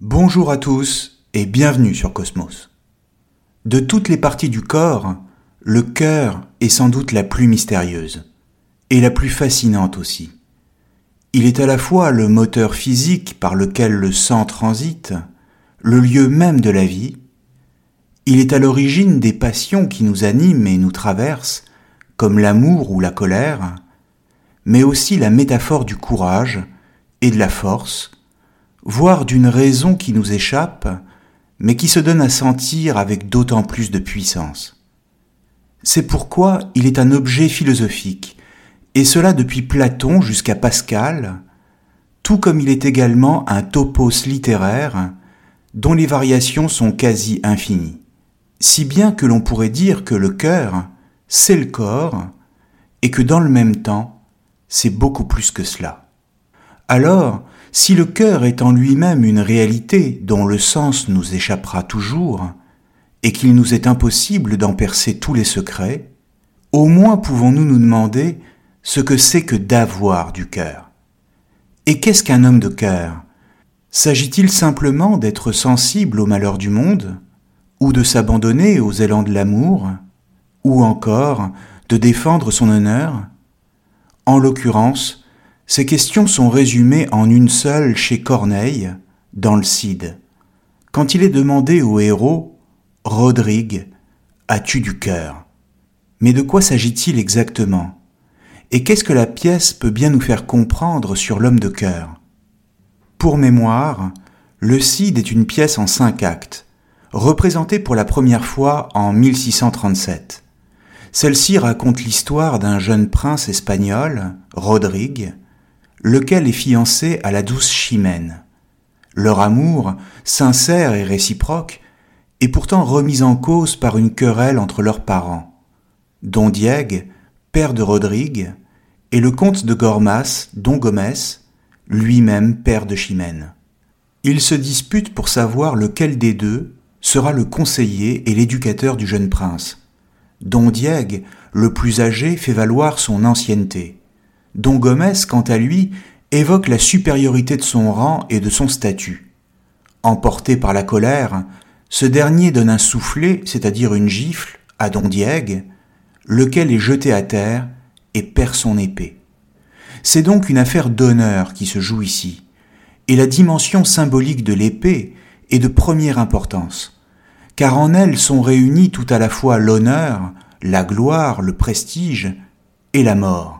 Bonjour à tous et bienvenue sur Cosmos. De toutes les parties du corps, le cœur est sans doute la plus mystérieuse et la plus fascinante aussi. Il est à la fois le moteur physique par lequel le sang transite, le lieu même de la vie, il est à l'origine des passions qui nous animent et nous traversent, comme l'amour ou la colère, mais aussi la métaphore du courage et de la force, voire d'une raison qui nous échappe, mais qui se donne à sentir avec d'autant plus de puissance. C'est pourquoi il est un objet philosophique, et cela depuis Platon jusqu'à Pascal, tout comme il est également un topos littéraire dont les variations sont quasi infinies. Si bien que l'on pourrait dire que le cœur, c'est le corps, et que dans le même temps, c'est beaucoup plus que cela. Alors, si le cœur est en lui-même une réalité dont le sens nous échappera toujours, et qu'il nous est impossible d'en percer tous les secrets, au moins pouvons-nous nous demander ce que c'est que d'avoir du cœur. Et qu'est-ce qu'un homme de cœur? S'agit-il simplement d'être sensible aux malheurs du monde, ou de s'abandonner aux élans de l'amour, ou encore de défendre son honneur? En l'occurrence, ces questions sont résumées en une seule chez Corneille, dans le Cid. Quand il est demandé au héros Rodrigue, as-tu du cœur? Mais de quoi s'agit-il exactement? Et qu'est-ce que la pièce peut bien nous faire comprendre sur l'homme de cœur? Pour mémoire, le Cid est une pièce en cinq actes, représentée pour la première fois en 1637. Celle-ci raconte l'histoire d'un jeune prince espagnol, Rodrigue, lequel est fiancé à la douce Chimène. Leur amour, sincère et réciproque, est pourtant remis en cause par une querelle entre leurs parents. Don Diego, père de Rodrigue, et le comte de Gormas, Don Gomez, lui-même père de Chimène. Ils se disputent pour savoir lequel des deux sera le conseiller et l'éducateur du jeune prince. Don Diego, le plus âgé, fait valoir son ancienneté. Don Gomez, quant à lui, évoque la supériorité de son rang et de son statut. Emporté par la colère, ce dernier donne un soufflet, c'est-à-dire une gifle, à Don Diego, lequel est jeté à terre et perd son épée. C'est donc une affaire d'honneur qui se joue ici, et la dimension symbolique de l'épée est de première importance, car en elle sont réunis tout à la fois l'honneur, la gloire, le prestige et la mort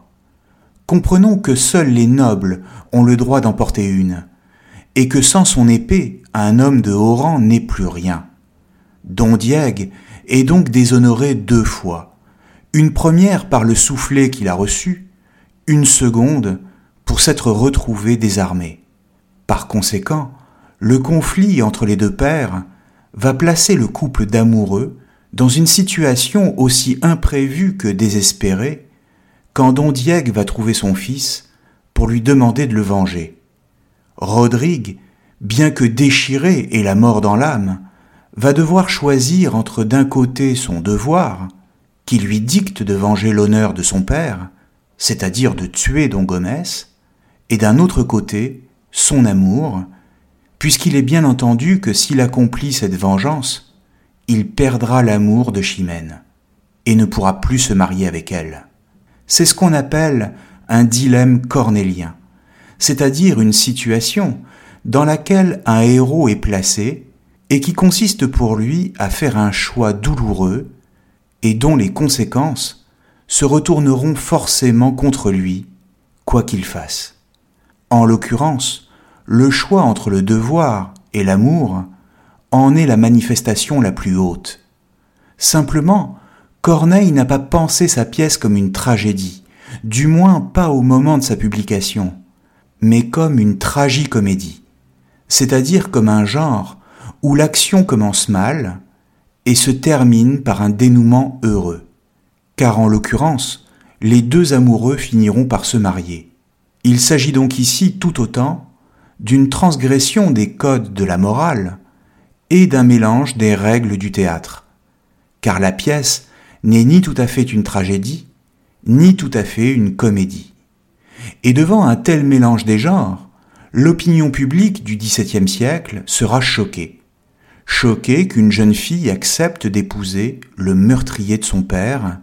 comprenons que seuls les nobles ont le droit d'en porter une, et que sans son épée, un homme de haut rang n'est plus rien. Don Diego est donc déshonoré deux fois, une première par le soufflet qu'il a reçu, une seconde pour s'être retrouvé désarmé. Par conséquent, le conflit entre les deux pères va placer le couple d'amoureux dans une situation aussi imprévue que désespérée, quand Don Diego va trouver son fils pour lui demander de le venger. Rodrigue, bien que déchiré et la mort dans l'âme, va devoir choisir entre d'un côté son devoir, qui lui dicte de venger l'honneur de son père, c'est-à-dire de tuer Don Gomez, et d'un autre côté son amour, puisqu'il est bien entendu que s'il accomplit cette vengeance, il perdra l'amour de Chimène, et ne pourra plus se marier avec elle. C'est ce qu'on appelle un dilemme cornélien, c'est-à-dire une situation dans laquelle un héros est placé et qui consiste pour lui à faire un choix douloureux et dont les conséquences se retourneront forcément contre lui, quoi qu'il fasse. En l'occurrence, le choix entre le devoir et l'amour en est la manifestation la plus haute. Simplement, Corneille n'a pas pensé sa pièce comme une tragédie, du moins pas au moment de sa publication, mais comme une tragicomédie, c'est-à-dire comme un genre où l'action commence mal et se termine par un dénouement heureux. Car en l'occurrence, les deux amoureux finiront par se marier. Il s'agit donc ici tout autant d'une transgression des codes de la morale et d'un mélange des règles du théâtre. Car la pièce n'est ni tout à fait une tragédie, ni tout à fait une comédie. Et devant un tel mélange des genres, l'opinion publique du XVIIe siècle sera choquée. Choquée qu'une jeune fille accepte d'épouser le meurtrier de son père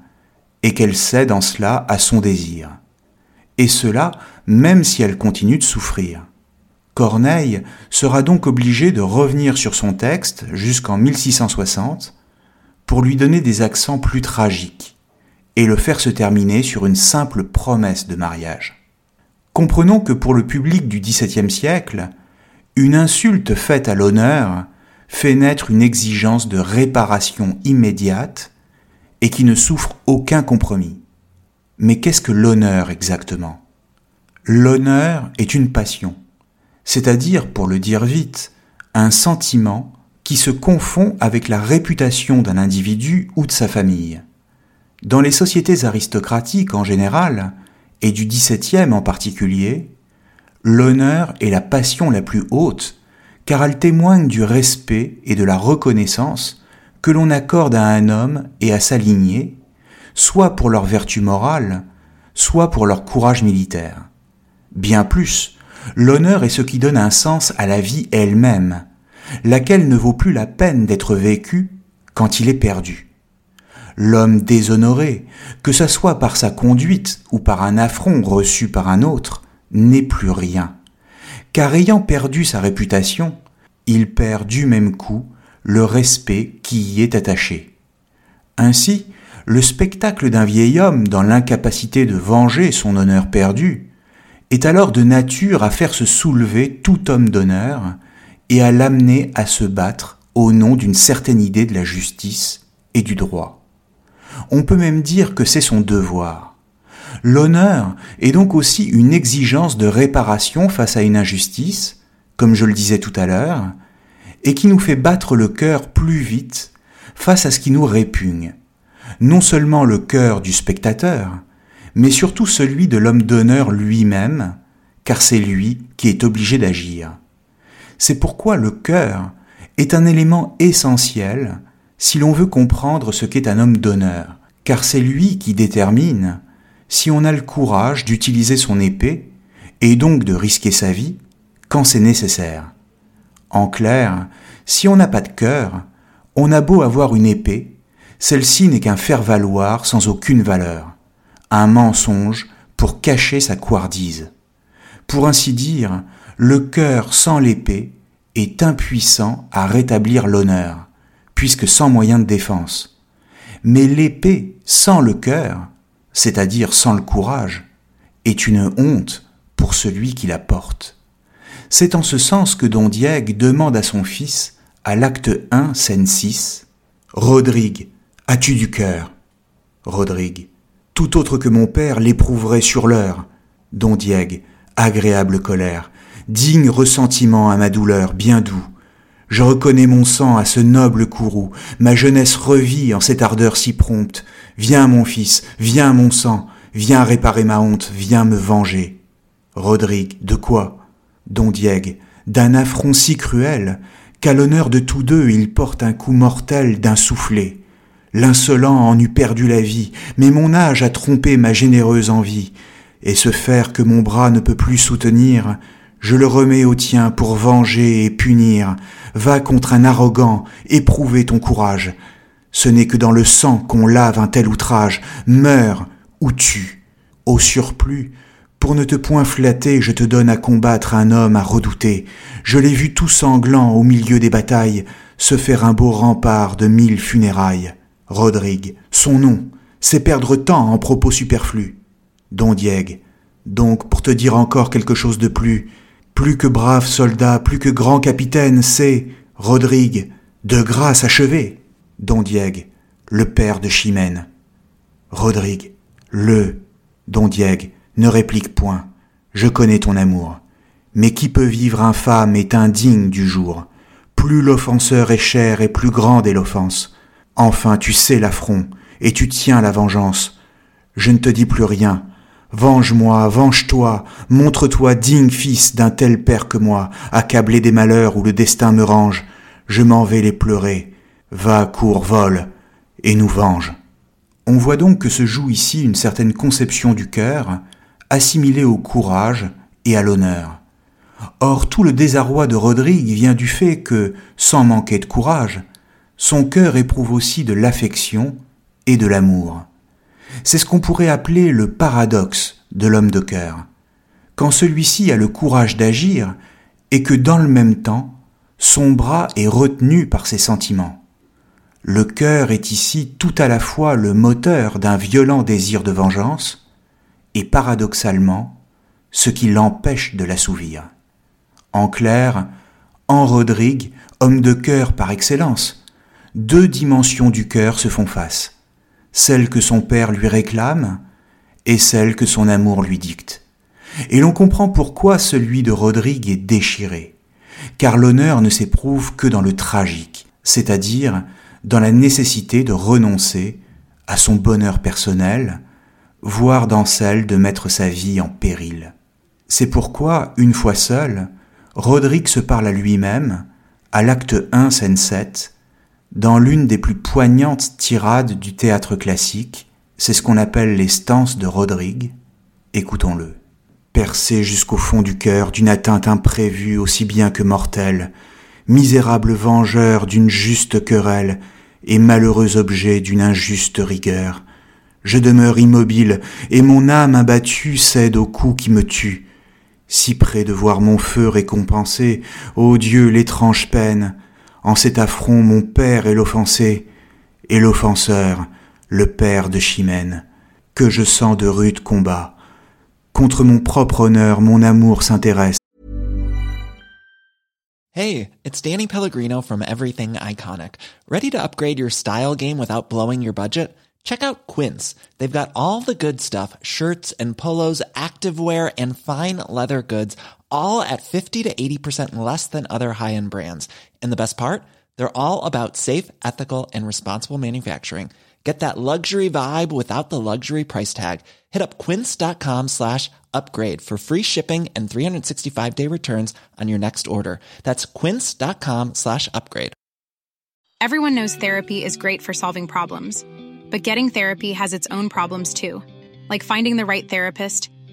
et qu'elle cède en cela à son désir. Et cela même si elle continue de souffrir. Corneille sera donc obligé de revenir sur son texte jusqu'en 1660 pour lui donner des accents plus tragiques et le faire se terminer sur une simple promesse de mariage. Comprenons que pour le public du XVIIe siècle, une insulte faite à l'honneur fait naître une exigence de réparation immédiate et qui ne souffre aucun compromis. Mais qu'est-ce que l'honneur exactement? L'honneur est une passion, c'est-à-dire, pour le dire vite, un sentiment qui se confond avec la réputation d'un individu ou de sa famille. Dans les sociétés aristocratiques en général, et du XVIIe en particulier, l'honneur est la passion la plus haute, car elle témoigne du respect et de la reconnaissance que l'on accorde à un homme et à sa lignée, soit pour leur vertu morale, soit pour leur courage militaire. Bien plus, l'honneur est ce qui donne un sens à la vie elle-même, laquelle ne vaut plus la peine d'être vécue quand il est perdu l'homme déshonoré, que ce soit par sa conduite ou par un affront reçu par un autre, n'est plus rien. Car ayant perdu sa réputation, il perd du même coup le respect qui y est attaché. Ainsi, le spectacle d'un vieil homme dans l'incapacité de venger son honneur perdu est alors de nature à faire se soulever tout homme d'honneur et à l'amener à se battre au nom d'une certaine idée de la justice et du droit. On peut même dire que c'est son devoir. L'honneur est donc aussi une exigence de réparation face à une injustice, comme je le disais tout à l'heure, et qui nous fait battre le cœur plus vite face à ce qui nous répugne. Non seulement le cœur du spectateur, mais surtout celui de l'homme d'honneur lui-même, car c'est lui qui est obligé d'agir. C'est pourquoi le cœur est un élément essentiel si l'on veut comprendre ce qu'est un homme d'honneur, car c'est lui qui détermine si on a le courage d'utiliser son épée et donc de risquer sa vie quand c'est nécessaire. En clair, si on n'a pas de cœur, on a beau avoir une épée, celle-ci n'est qu'un faire-valoir sans aucune valeur, un mensonge pour cacher sa couardise. Pour ainsi dire, le cœur sans l'épée est impuissant à rétablir l'honneur puisque sans moyen de défense. Mais l'épée sans le cœur, c'est-à-dire sans le courage, est une honte pour celui qui la porte. C'est en ce sens que Don Diègue demande à son fils, à l'acte 1, scène 6, Rodrigue, as-tu du cœur? Rodrigue, tout autre que mon père l'éprouverait sur l'heure. Don Diègue, agréable colère, digne ressentiment à ma douleur bien doux. Je reconnais mon sang à ce noble courroux, ma jeunesse revit en cette ardeur si prompte. Viens, mon fils, viens, mon sang, viens réparer ma honte, viens me venger. Rodrigue, de quoi? Don Diègue, d'un affront si cruel, qu'à l'honneur de tous deux il porte un coup mortel d'un soufflet. L'insolent en eût perdu la vie, mais mon âge a trompé ma généreuse envie, et ce fer que mon bras ne peut plus soutenir, je le remets au tien pour venger et punir. Va contre un arrogant, éprouver ton courage. Ce n'est que dans le sang qu'on lave un tel outrage. Meurs ou tue. Au surplus, Pour ne te point flatter, je te donne à combattre un homme à redouter. Je l'ai vu tout sanglant au milieu des batailles, se faire un beau rempart de mille funérailles. Rodrigue, son nom, c'est perdre temps en propos superflus. Don Diego, donc pour te dire encore quelque chose de plus, plus que brave soldat, plus que grand capitaine, c'est, Rodrigue, de grâce achevée, Don Diego, le père de Chimène. Rodrigue, le, Don Diego, ne réplique point. Je connais ton amour. Mais qui peut vivre infâme est indigne du jour? Plus l'offenseur est cher et plus grande est l'offense. Enfin tu sais l'affront, et tu tiens la vengeance. Je ne te dis plus rien. Venge-moi, venge-toi, montre-toi digne fils d'un tel père que moi, accablé des malheurs où le destin me range. Je m'en vais les pleurer. Va, cours, vole, et nous venge. On voit donc que se joue ici une certaine conception du cœur, assimilée au courage et à l'honneur. Or tout le désarroi de Rodrigue vient du fait que, sans manquer de courage, son cœur éprouve aussi de l'affection et de l'amour. C'est ce qu'on pourrait appeler le paradoxe de l'homme de cœur. Quand celui-ci a le courage d'agir et que dans le même temps, son bras est retenu par ses sentiments. Le cœur est ici tout à la fois le moteur d'un violent désir de vengeance et paradoxalement ce qui l'empêche de l'assouvir. En clair, en Rodrigue, homme de cœur par excellence, deux dimensions du cœur se font face, celle que son père lui réclame et celle que son amour lui dicte. Et l'on comprend pourquoi celui de Rodrigue est déchiré, car l'honneur ne s'éprouve que dans le tragique, c'est-à-dire dans la nécessité de renoncer à son bonheur personnel, voire dans celle de mettre sa vie en péril. C'est pourquoi, une fois seul, Roderick se parle à lui-même, à l'acte 1, scène 7, dans l'une des plus poignantes tirades du théâtre classique, c'est ce qu'on appelle les stances de Rodrigue. Écoutons-le. Percé jusqu'au fond du cœur d'une atteinte imprévue aussi bien que mortelle, misérable vengeur d'une juste querelle, et malheureux objet d'une injuste rigueur. Je demeure immobile, et mon âme abattue cède au coup qui me tue. Si près de voir mon feu récompensé, ô Dieu, l'étrange peine, en cet affront mon père est l'offensé, et l'offenseur, le père de Chimène, que je sens de rudes combats. Contre mon propre honneur, mon amour s'intéresse. Hey, it's Danny Pellegrino from Everything Iconic. Ready to upgrade your style game without blowing your budget? Check out Quince. They've got all the good stuff, shirts and polos, activewear and fine leather goods, all at 50 to 80% less than other high-end brands. And the best part? They're all about safe, ethical and responsible manufacturing. Get that luxury vibe without the luxury price tag. Hit up quince.com slash upgrade for free shipping and 365 day returns on your next order. That's quince.com slash upgrade. Everyone knows therapy is great for solving problems, but getting therapy has its own problems too, like finding the right therapist,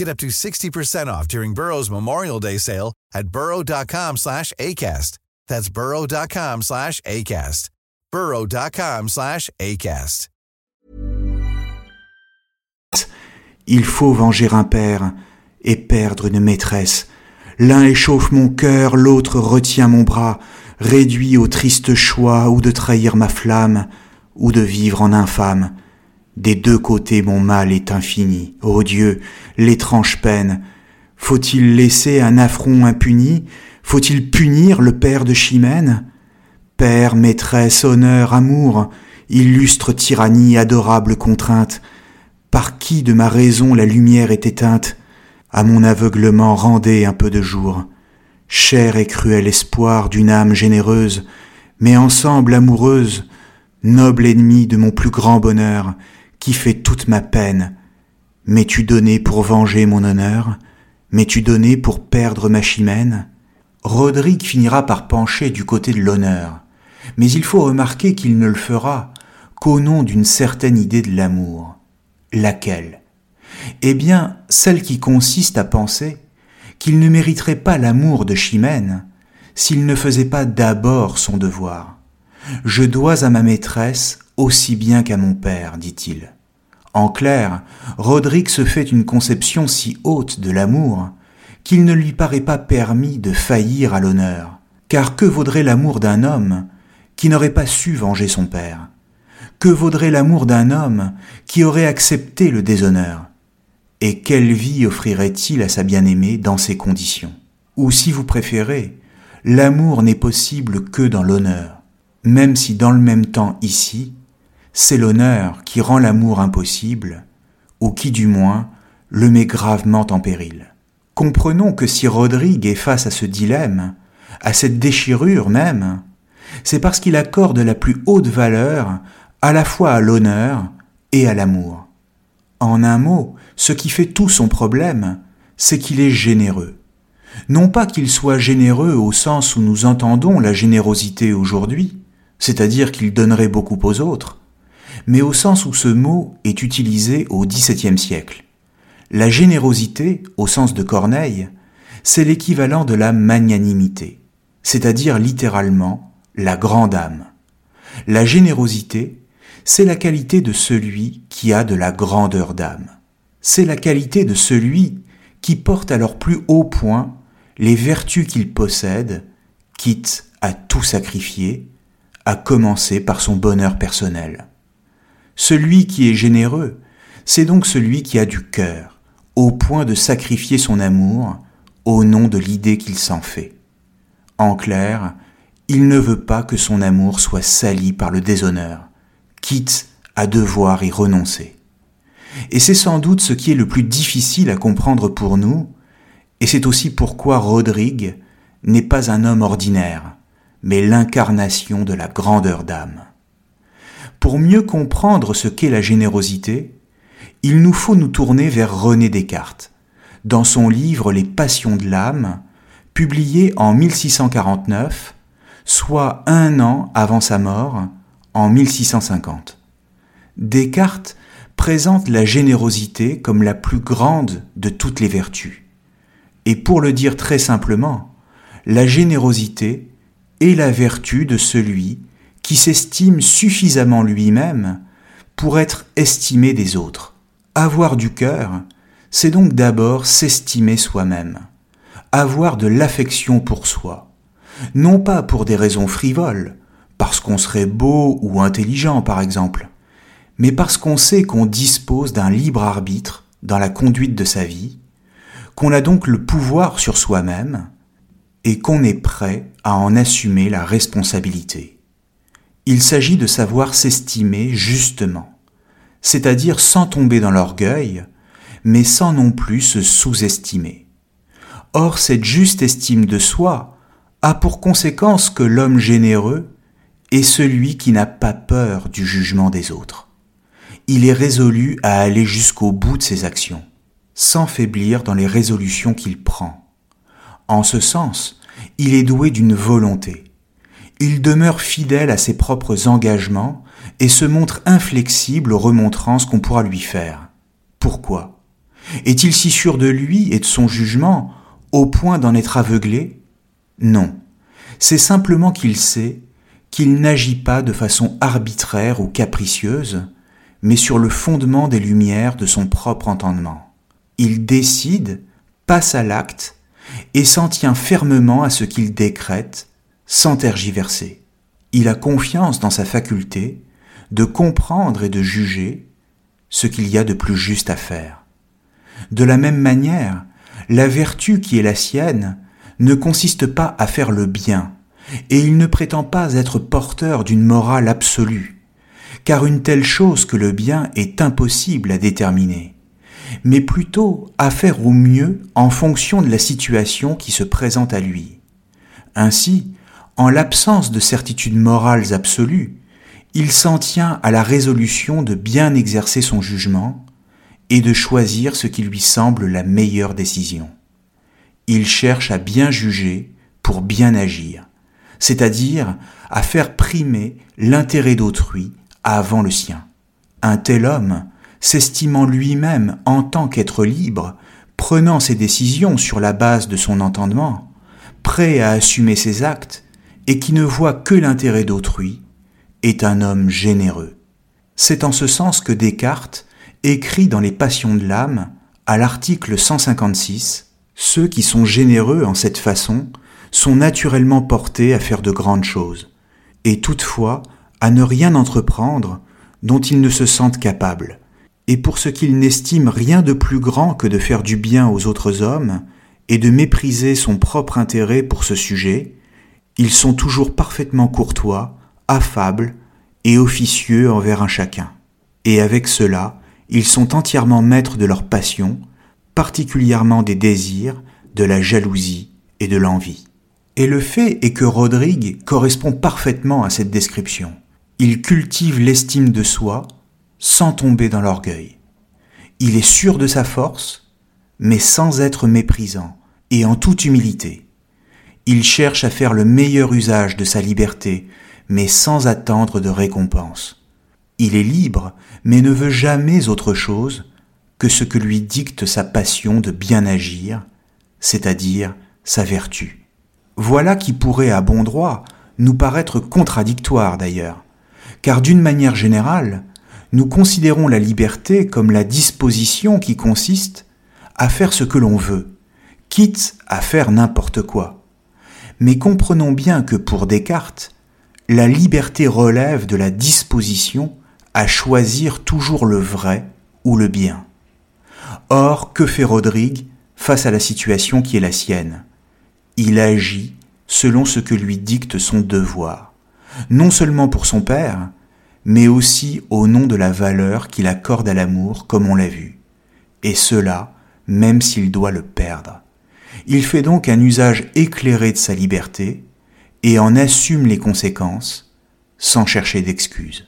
Get up to 60% off during Burrow's Memorial Day sale at burrow.com slash ACAST. That's burrow.com slash ACAST. burrow.com slash ACAST. Il faut venger un père et perdre une maîtresse. L'un échauffe mon cœur, l'autre retient mon bras, réduit au triste choix ou de trahir ma flamme, ou de vivre en infâme. Des deux côtés mon mal est infini. Ô Dieu, l'étrange peine. Faut-il laisser un affront impuni? Faut-il punir le père de Chimène? Père, maîtresse, honneur, amour, illustre tyrannie, adorable contrainte, par qui de ma raison la lumière est éteinte? À mon aveuglement rendez un peu de jour. Cher et cruel espoir d'une âme généreuse, mais ensemble amoureuse, noble ennemi de mon plus grand bonheur, qui fait toute ma peine. M'es-tu donné pour venger mon honneur? M'es-tu donné pour perdre ma chimène? Rodrigue finira par pencher du côté de l'honneur, mais il faut remarquer qu'il ne le fera qu'au nom d'une certaine idée de l'amour. Laquelle? Eh bien, celle qui consiste à penser qu'il ne mériterait pas l'amour de Chimène s'il ne faisait pas d'abord son devoir. Je dois à ma maîtresse aussi bien qu'à mon père, dit-il. En clair, Roderick se fait une conception si haute de l'amour qu'il ne lui paraît pas permis de faillir à l'honneur. Car que vaudrait l'amour d'un homme qui n'aurait pas su venger son père? Que vaudrait l'amour d'un homme qui aurait accepté le déshonneur? Et quelle vie offrirait-il à sa bien-aimée dans ces conditions? Ou si vous préférez, l'amour n'est possible que dans l'honneur, même si dans le même temps ici, c'est l'honneur qui rend l'amour impossible, ou qui du moins le met gravement en péril. Comprenons que si Rodrigue est face à ce dilemme, à cette déchirure même, c'est parce qu'il accorde la plus haute valeur à la fois à l'honneur et à l'amour. En un mot, ce qui fait tout son problème, c'est qu'il est généreux. Non pas qu'il soit généreux au sens où nous entendons la générosité aujourd'hui, c'est-à-dire qu'il donnerait beaucoup aux autres, mais au sens où ce mot est utilisé au XVIIe siècle. La générosité, au sens de Corneille, c'est l'équivalent de la magnanimité, c'est-à-dire littéralement la grande âme. La générosité, c'est la qualité de celui qui a de la grandeur d'âme. C'est la qualité de celui qui porte à leur plus haut point les vertus qu'il possède, quitte à tout sacrifier, à commencer par son bonheur personnel. Celui qui est généreux, c'est donc celui qui a du cœur, au point de sacrifier son amour au nom de l'idée qu'il s'en fait. En clair, il ne veut pas que son amour soit sali par le déshonneur, quitte à devoir y renoncer. Et c'est sans doute ce qui est le plus difficile à comprendre pour nous, et c'est aussi pourquoi Rodrigue n'est pas un homme ordinaire, mais l'incarnation de la grandeur d'âme. Pour mieux comprendre ce qu'est la générosité, il nous faut nous tourner vers René Descartes, dans son livre Les Passions de l'âme, publié en 1649 soit un an avant sa mort, en 1650. Descartes présente la générosité comme la plus grande de toutes les vertus. Et pour le dire très simplement, la générosité est la vertu de celui qui s'estime suffisamment lui-même pour être estimé des autres. Avoir du cœur, c'est donc d'abord s'estimer soi-même, avoir de l'affection pour soi, non pas pour des raisons frivoles, parce qu'on serait beau ou intelligent par exemple, mais parce qu'on sait qu'on dispose d'un libre arbitre dans la conduite de sa vie, qu'on a donc le pouvoir sur soi-même, et qu'on est prêt à en assumer la responsabilité. Il s'agit de savoir s'estimer justement, c'est-à-dire sans tomber dans l'orgueil, mais sans non plus se sous-estimer. Or cette juste estime de soi a pour conséquence que l'homme généreux est celui qui n'a pas peur du jugement des autres. Il est résolu à aller jusqu'au bout de ses actions, sans faiblir dans les résolutions qu'il prend. En ce sens, il est doué d'une volonté. Il demeure fidèle à ses propres engagements et se montre inflexible aux remontrances qu'on pourra lui faire. Pourquoi? Est-il si sûr de lui et de son jugement au point d'en être aveuglé? Non, c'est simplement qu'il sait qu'il n'agit pas de façon arbitraire ou capricieuse, mais sur le fondement des lumières de son propre entendement. Il décide, passe à l'acte, et s'en tient fermement à ce qu'il décrète, sans tergiverser. Il a confiance dans sa faculté de comprendre et de juger ce qu'il y a de plus juste à faire. De la même manière, la vertu qui est la sienne ne consiste pas à faire le bien, et il ne prétend pas être porteur d'une morale absolue, car une telle chose que le bien est impossible à déterminer, mais plutôt à faire au mieux en fonction de la situation qui se présente à lui. Ainsi, en l'absence de certitudes morales absolues, il s'en tient à la résolution de bien exercer son jugement et de choisir ce qui lui semble la meilleure décision. Il cherche à bien juger pour bien agir, c'est-à-dire à faire primer l'intérêt d'autrui avant le sien. Un tel homme, s'estimant lui-même en tant qu'être libre, prenant ses décisions sur la base de son entendement, prêt à assumer ses actes, et qui ne voit que l'intérêt d'autrui, est un homme généreux. C'est en ce sens que Descartes écrit dans les Passions de l'âme, à l'article 156, Ceux qui sont généreux en cette façon sont naturellement portés à faire de grandes choses, et toutefois à ne rien entreprendre dont ils ne se sentent capables. Et pour ce qu'ils n'estiment rien de plus grand que de faire du bien aux autres hommes, et de mépriser son propre intérêt pour ce sujet, ils sont toujours parfaitement courtois, affables et officieux envers un chacun. Et avec cela, ils sont entièrement maîtres de leurs passions, particulièrement des désirs, de la jalousie et de l'envie. Et le fait est que Rodrigue correspond parfaitement à cette description. Il cultive l'estime de soi sans tomber dans l'orgueil. Il est sûr de sa force, mais sans être méprisant et en toute humilité. Il cherche à faire le meilleur usage de sa liberté, mais sans attendre de récompense. Il est libre, mais ne veut jamais autre chose que ce que lui dicte sa passion de bien agir, c'est-à-dire sa vertu. Voilà qui pourrait à bon droit nous paraître contradictoire d'ailleurs, car d'une manière générale, nous considérons la liberté comme la disposition qui consiste à faire ce que l'on veut, quitte à faire n'importe quoi. Mais comprenons bien que pour Descartes, la liberté relève de la disposition à choisir toujours le vrai ou le bien. Or, que fait Rodrigue face à la situation qui est la sienne? Il agit selon ce que lui dicte son devoir, non seulement pour son père, mais aussi au nom de la valeur qu'il accorde à l'amour, comme on l'a vu, et cela même s'il doit le perdre. Il fait donc un usage éclairé de sa liberté et en assume les conséquences sans chercher d'excuses.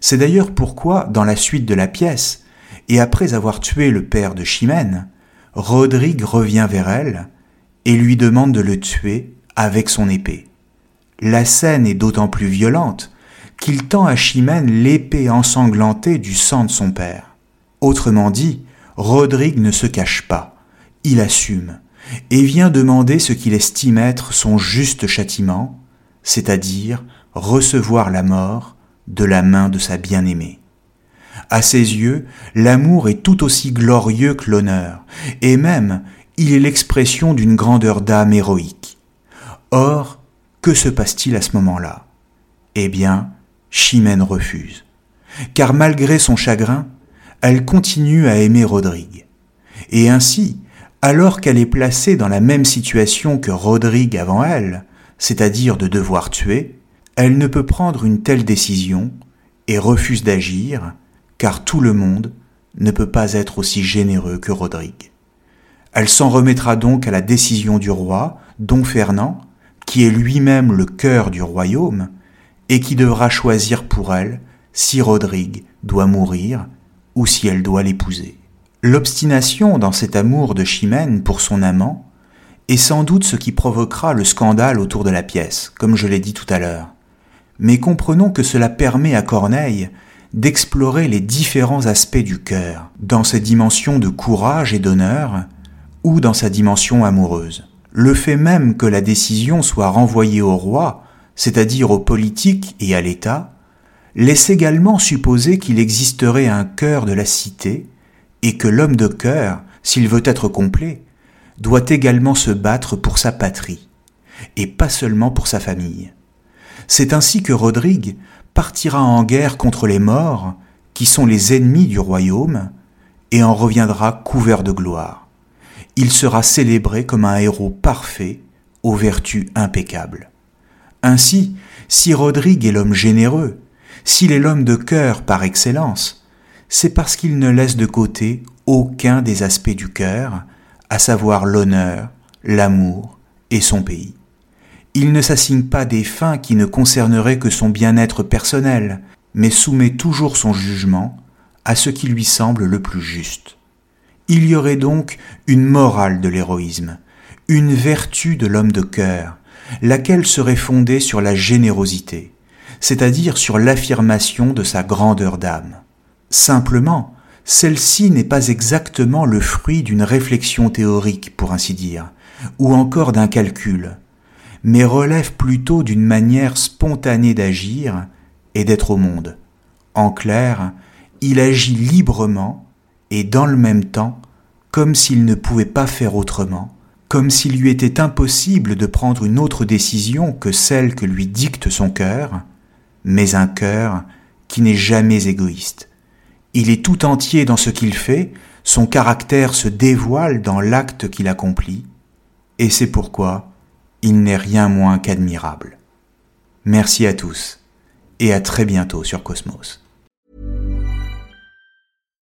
C'est d'ailleurs pourquoi, dans la suite de la pièce, et après avoir tué le père de Chimène, Rodrigue revient vers elle et lui demande de le tuer avec son épée. La scène est d'autant plus violente qu'il tend à Chimène l'épée ensanglantée du sang de son père. Autrement dit, Rodrigue ne se cache pas il assume et vient demander ce qu'il estime être son juste châtiment, c'est-à-dire recevoir la mort de la main de sa bien-aimée. À ses yeux, l'amour est tout aussi glorieux que l'honneur, et même il est l'expression d'une grandeur d'âme héroïque. Or, que se passe-t-il à ce moment-là? Eh bien, Chimène refuse, car malgré son chagrin, elle continue à aimer Rodrigue. Et ainsi, alors qu'elle est placée dans la même situation que Rodrigue avant elle, c'est-à-dire de devoir tuer, elle ne peut prendre une telle décision et refuse d'agir, car tout le monde ne peut pas être aussi généreux que Rodrigue. Elle s'en remettra donc à la décision du roi, Don Fernand, qui est lui-même le cœur du royaume, et qui devra choisir pour elle si Rodrigue doit mourir ou si elle doit l'épouser. L'obstination dans cet amour de Chimène pour son amant est sans doute ce qui provoquera le scandale autour de la pièce, comme je l'ai dit tout à l'heure. Mais comprenons que cela permet à Corneille d'explorer les différents aspects du cœur, dans ses dimensions de courage et d'honneur, ou dans sa dimension amoureuse. Le fait même que la décision soit renvoyée au roi c'est-à-dire aux politiques et à l'État, laisse également supposer qu'il existerait un cœur de la cité et que l'homme de cœur, s'il veut être complet, doit également se battre pour sa patrie, et pas seulement pour sa famille. C'est ainsi que Rodrigue partira en guerre contre les morts, qui sont les ennemis du royaume, et en reviendra couvert de gloire. Il sera célébré comme un héros parfait, aux vertus impeccables. Ainsi, si Rodrigue est l'homme généreux, s'il est l'homme de cœur par excellence, c'est parce qu'il ne laisse de côté aucun des aspects du cœur, à savoir l'honneur, l'amour et son pays. Il ne s'assigne pas des fins qui ne concerneraient que son bien-être personnel, mais soumet toujours son jugement à ce qui lui semble le plus juste. Il y aurait donc une morale de l'héroïsme, une vertu de l'homme de cœur, laquelle serait fondée sur la générosité, c'est-à-dire sur l'affirmation de sa grandeur d'âme. Simplement, celle-ci n'est pas exactement le fruit d'une réflexion théorique, pour ainsi dire, ou encore d'un calcul, mais relève plutôt d'une manière spontanée d'agir et d'être au monde. En clair, il agit librement et dans le même temps comme s'il ne pouvait pas faire autrement, comme s'il lui était impossible de prendre une autre décision que celle que lui dicte son cœur, mais un cœur qui n'est jamais égoïste. Il est tout entier dans ce qu'il fait, son caractère se dévoile dans l'acte qu'il accomplit, et c'est pourquoi il n'est rien moins qu'admirable. Merci à tous, et à très bientôt sur Cosmos.